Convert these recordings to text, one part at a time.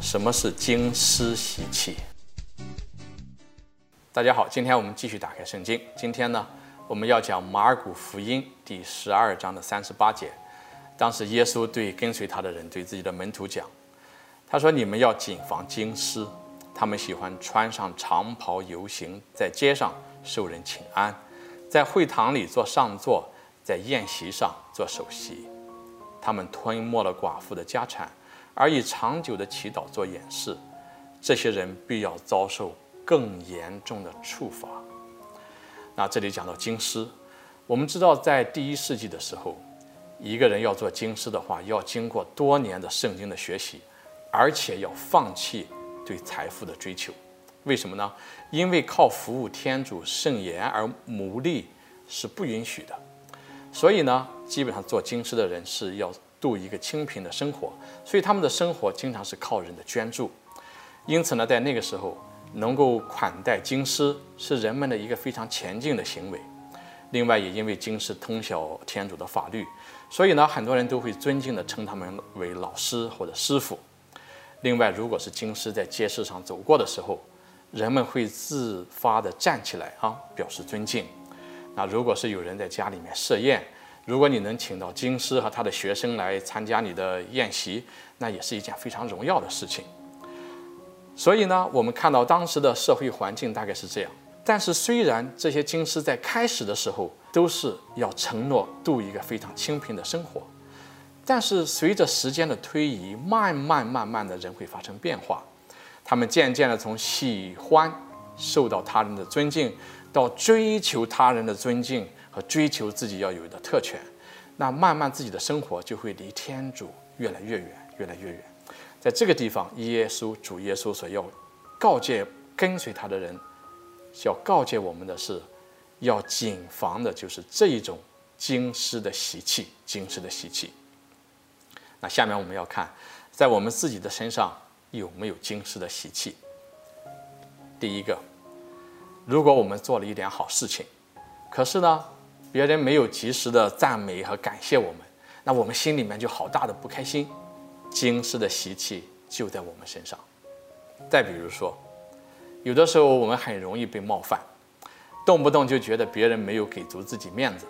什么是经师习气？大家好，今天我们继续打开圣经。今天呢，我们要讲马尔谷福音第十二章的三十八节。当时耶稣对跟随他的人，对自己的门徒讲：“他说，你们要谨防经师，他们喜欢穿上长袍游行，在街上受人请安，在会堂里做上座，在宴席上做首席。他们吞没了寡妇的家产。”而以长久的祈祷做掩饰，这些人必要遭受更严重的处罚。那这里讲到经师，我们知道在第一世纪的时候，一个人要做经师的话，要经过多年的圣经的学习，而且要放弃对财富的追求。为什么呢？因为靠服务天主圣言而牟利是不允许的。所以呢，基本上做经师的人是要。度一个清贫的生活，所以他们的生活经常是靠人的捐助。因此呢，在那个时候，能够款待京师是人们的一个非常前进的行为。另外，也因为京师通晓天主的法律，所以呢，很多人都会尊敬地称他们为老师或者师傅。另外，如果是京师在街市上走过的时候，人们会自发地站起来啊，表示尊敬。那如果是有人在家里面设宴，如果你能请到京师和他的学生来参加你的宴席，那也是一件非常荣耀的事情。所以呢，我们看到当时的社会环境大概是这样。但是，虽然这些京师在开始的时候都是要承诺度一个非常清贫的生活，但是随着时间的推移，慢慢慢慢的人会发生变化。他们渐渐的从喜欢受到他人的尊敬，到追求他人的尊敬。和追求自己要有的特权，那慢慢自己的生活就会离天主越来越远，越来越远。在这个地方，耶稣主耶稣所要告诫跟随他的人，要告诫我们的是，要谨防的就是这一种经师的习气，经师的习气。那下面我们要看，在我们自己的身上有没有经师的习气。第一个，如果我们做了一点好事情，可是呢，别人没有及时的赞美和感谢我们，那我们心里面就好大的不开心，经师的习气就在我们身上。再比如说，有的时候我们很容易被冒犯，动不动就觉得别人没有给足自己面子。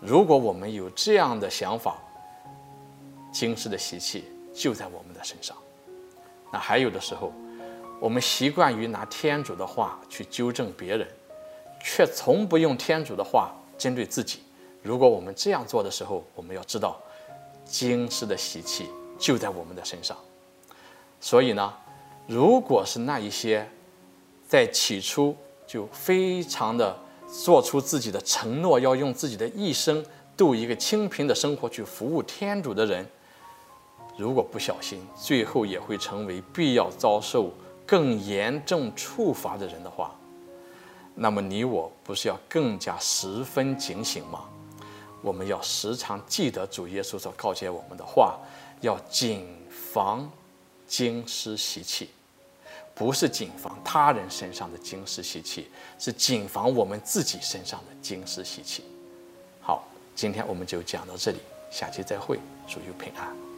如果我们有这样的想法，经师的习气就在我们的身上。那还有的时候，我们习惯于拿天主的话去纠正别人，却从不用天主的话。针对自己，如果我们这样做的时候，我们要知道，经师的习气就在我们的身上。所以呢，如果是那一些在起初就非常的做出自己的承诺，要用自己的一生度一个清贫的生活去服务天主的人，如果不小心，最后也会成为必要遭受更严重处罚的人的话。那么你我不是要更加十分警醒吗？我们要时常记得主耶稣所告诫我们的话，要谨防经师习气，不是谨防他人身上的经师习气，是谨防我们自己身上的经师习气。好，今天我们就讲到这里，下期再会，祝你平安。